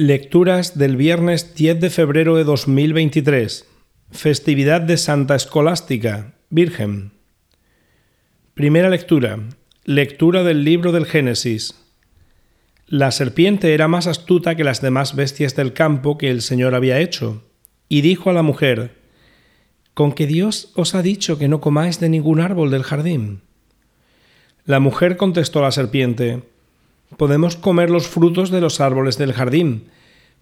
Lecturas del viernes 10 de febrero de 2023. Festividad de Santa Escolástica, Virgen. Primera lectura. Lectura del libro del Génesis. La serpiente era más astuta que las demás bestias del campo que el Señor había hecho, y dijo a la mujer, ¿Con que Dios os ha dicho que no comáis de ningún árbol del jardín? La mujer contestó a la serpiente, Podemos comer los frutos de los árboles del jardín,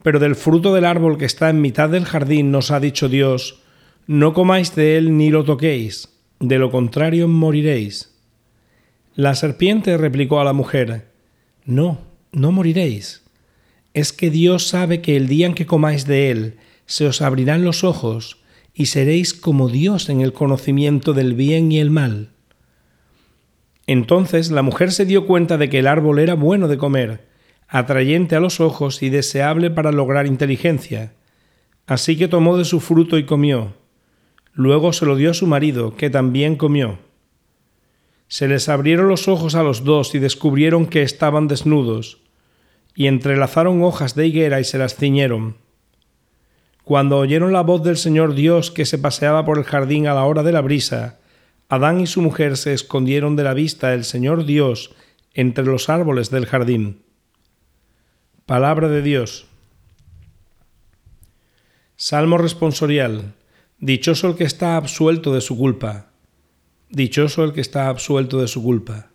pero del fruto del árbol que está en mitad del jardín nos ha dicho Dios, no comáis de él ni lo toquéis, de lo contrario moriréis. La serpiente replicó a la mujer, No, no moriréis. Es que Dios sabe que el día en que comáis de él, se os abrirán los ojos, y seréis como Dios en el conocimiento del bien y el mal. Entonces la mujer se dio cuenta de que el árbol era bueno de comer, atrayente a los ojos y deseable para lograr inteligencia. Así que tomó de su fruto y comió. Luego se lo dio a su marido, que también comió. Se les abrieron los ojos a los dos y descubrieron que estaban desnudos, y entrelazaron hojas de higuera y se las ciñeron. Cuando oyeron la voz del Señor Dios que se paseaba por el jardín a la hora de la brisa, Adán y su mujer se escondieron de la vista del Señor Dios entre los árboles del jardín. Palabra de Dios. Salmo responsorial. Dichoso el que está absuelto de su culpa. Dichoso el que está absuelto de su culpa.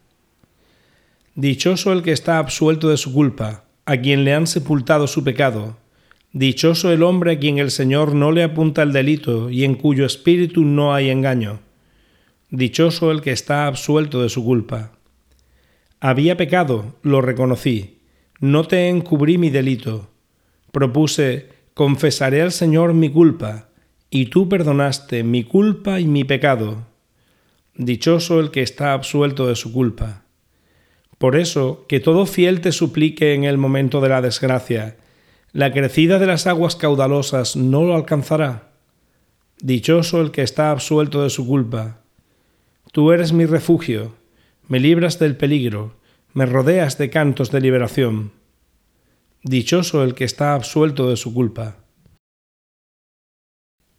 Dichoso el que está absuelto de su culpa, a quien le han sepultado su pecado. Dichoso el hombre a quien el Señor no le apunta el delito y en cuyo espíritu no hay engaño. Dichoso el que está absuelto de su culpa. Había pecado, lo reconocí, no te encubrí mi delito. Propuse, confesaré al Señor mi culpa, y tú perdonaste mi culpa y mi pecado. Dichoso el que está absuelto de su culpa. Por eso, que todo fiel te suplique en el momento de la desgracia, la crecida de las aguas caudalosas no lo alcanzará. Dichoso el que está absuelto de su culpa Tú eres mi refugio, me libras del peligro, me rodeas de cantos de liberación. Dichoso el que está absuelto de su culpa.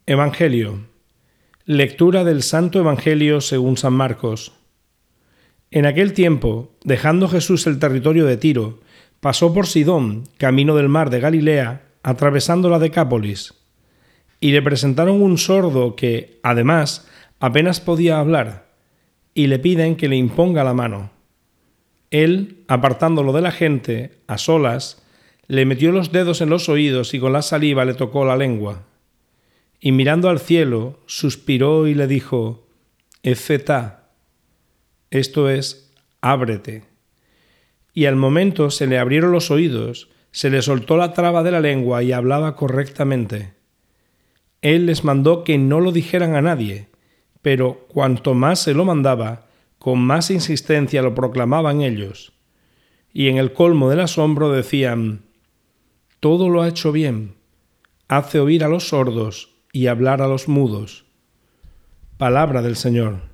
Evangelio. Lectura del Santo Evangelio según San Marcos. En aquel tiempo, dejando Jesús el territorio de Tiro, pasó por Sidón, camino del mar de Galilea, atravesando la Decápolis. Y le presentaron un sordo que, además, apenas podía hablar y le piden que le imponga la mano. Él, apartándolo de la gente, a solas, le metió los dedos en los oídos y con la saliva le tocó la lengua. Y mirando al cielo, suspiró y le dijo, Efetá, esto es, ábrete. Y al momento se le abrieron los oídos, se le soltó la traba de la lengua y hablaba correctamente. Él les mandó que no lo dijeran a nadie, pero cuanto más se lo mandaba, con más insistencia lo proclamaban ellos. Y en el colmo del asombro decían, Todo lo ha hecho bien, hace oír a los sordos y hablar a los mudos. Palabra del Señor.